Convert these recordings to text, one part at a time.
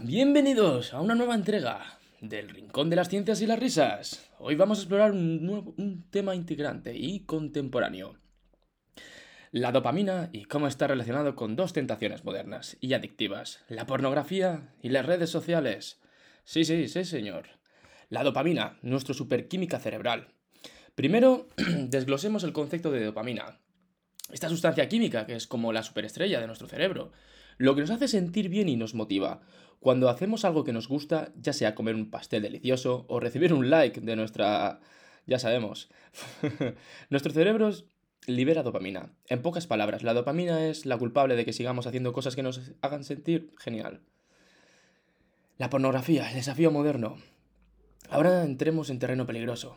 Bienvenidos a una nueva entrega del Rincón de las Ciencias y las Risas. Hoy vamos a explorar un, tema integrante y contemporáneo. La dopamina y cómo está relacionado con dos tentaciones modernas y adictivas, la pornografía y las redes sociales. Sí, sí, sí, señor. La dopamina, nuestra superquímica cerebral. Primero, desglosemos el concepto de dopamina. Esta sustancia química que es como la superestrella de nuestro cerebro lo que nos hace sentir bien y nos motiva. Cuando hacemos algo que nos gusta, ya sea comer un pastel delicioso o recibir un like de nuestra... ya sabemos. Nuestro cerebro libera dopamina. En pocas palabras, la dopamina es la culpable de que sigamos haciendo cosas que nos hagan sentir genial. La pornografía, el desafío moderno. Ahora entremos en terreno peligroso.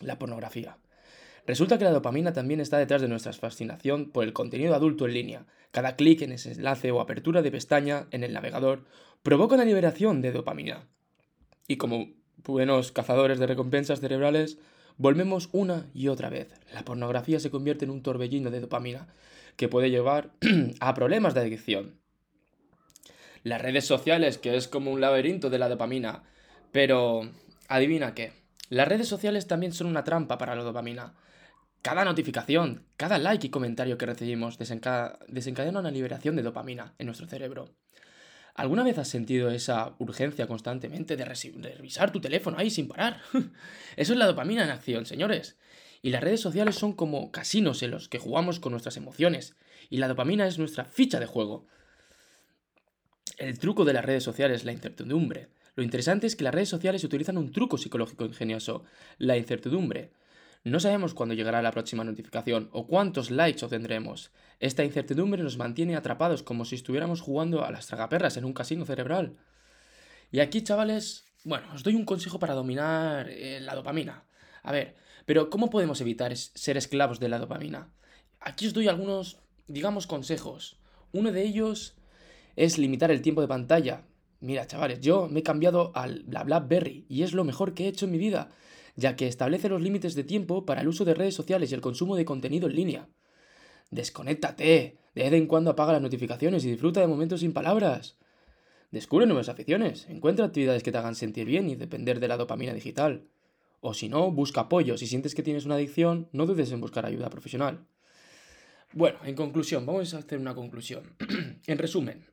La pornografía. Resulta que la dopamina también está detrás de nuestra fascinación por el contenido adulto en línea. Cada clic en ese enlace o apertura de pestaña en el navegador provoca una liberación de dopamina. Y como buenos cazadores de recompensas cerebrales, volvemos una y otra vez. La pornografía se convierte en un torbellino de dopamina que puede llevar a problemas de adicción. Las redes sociales, que es como un laberinto de la dopamina. Pero, adivina qué. Las redes sociales también son una trampa para la dopamina. Cada notificación, cada like y comentario que recibimos desencadena una liberación de dopamina en nuestro cerebro. ¿Alguna vez has sentido esa urgencia constantemente de, revisar tu teléfono ahí sin parar? Eso es la dopamina en acción, señores. Y las redes sociales son como casinos en los que jugamos con nuestras emociones. Y la dopamina es nuestra ficha de juego. El truco de las redes sociales es la incertidumbre. Lo interesante es que las redes sociales utilizan un truco psicológico ingenioso, la incertidumbre. No sabemos cuándo llegará la próxima notificación o cuántos likes obtendremos. Esta incertidumbre nos mantiene atrapados como si estuviéramos jugando a las tragaperras en un casino cerebral. Y aquí, chavales, bueno, os doy un consejo para dominar eh, la dopamina. A ver, pero ¿cómo podemos evitar ser esclavos de la dopamina? Aquí os doy algunos, digamos, consejos. Uno de ellos es limitar el tiempo de pantalla. Mira, chavales, yo me he cambiado al BlaBlaBerry y es lo mejor que he hecho en mi vida ya que establece los límites de tiempo para el uso de redes sociales y el consumo de contenido en línea. Desconéctate, de vez en cuando apaga las notificaciones y disfruta de momentos sin palabras. Descubre nuevas aficiones, encuentra actividades que te hagan sentir bien y depender de la dopamina digital. O si no, busca apoyo. Si sientes que tienes una adicción, no dudes en buscar ayuda profesional. Bueno, en conclusión, vamos a hacer una conclusión. en resumen,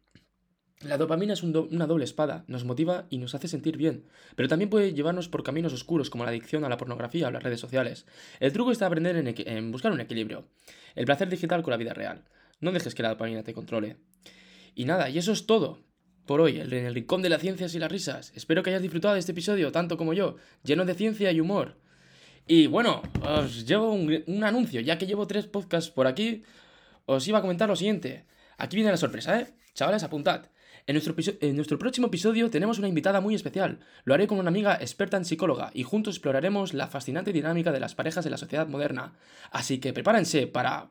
la dopamina es una doble espada, nos motiva y nos hace sentir bien, pero también puede llevarnos por caminos oscuros como la adicción a la pornografía o las redes sociales. El truco está aprender en, buscar un equilibrio, el placer digital con la vida real. No dejes que la dopamina te controle. Y nada, y eso es todo por hoy, en el rincón de las ciencias y las risas. Espero que hayas disfrutado de este episodio, tanto como yo, lleno de ciencia y humor. Y bueno, os llevo un, un anuncio, ya que llevo tres podcasts por aquí, os iba a comentar lo siguiente. Aquí viene la sorpresa, ¿eh? Chavales, apuntad. En nuestro, próximo episodio tenemos una invitada muy especial. Lo haré con una amiga experta en psicóloga y juntos exploraremos la fascinante dinámica de las parejas en la sociedad moderna. Así que prepárense para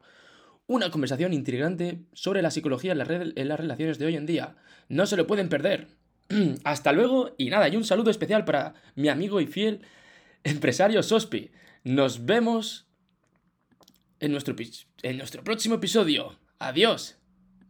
una conversación intrigante sobre la psicología en, en las relaciones de hoy en día. No se lo pueden perder. Hasta luego y nada, y un saludo especial para mi amigo y fiel empresario Sospi. Nos vemos en nuestro, en nuestro próximo episodio. Adiós.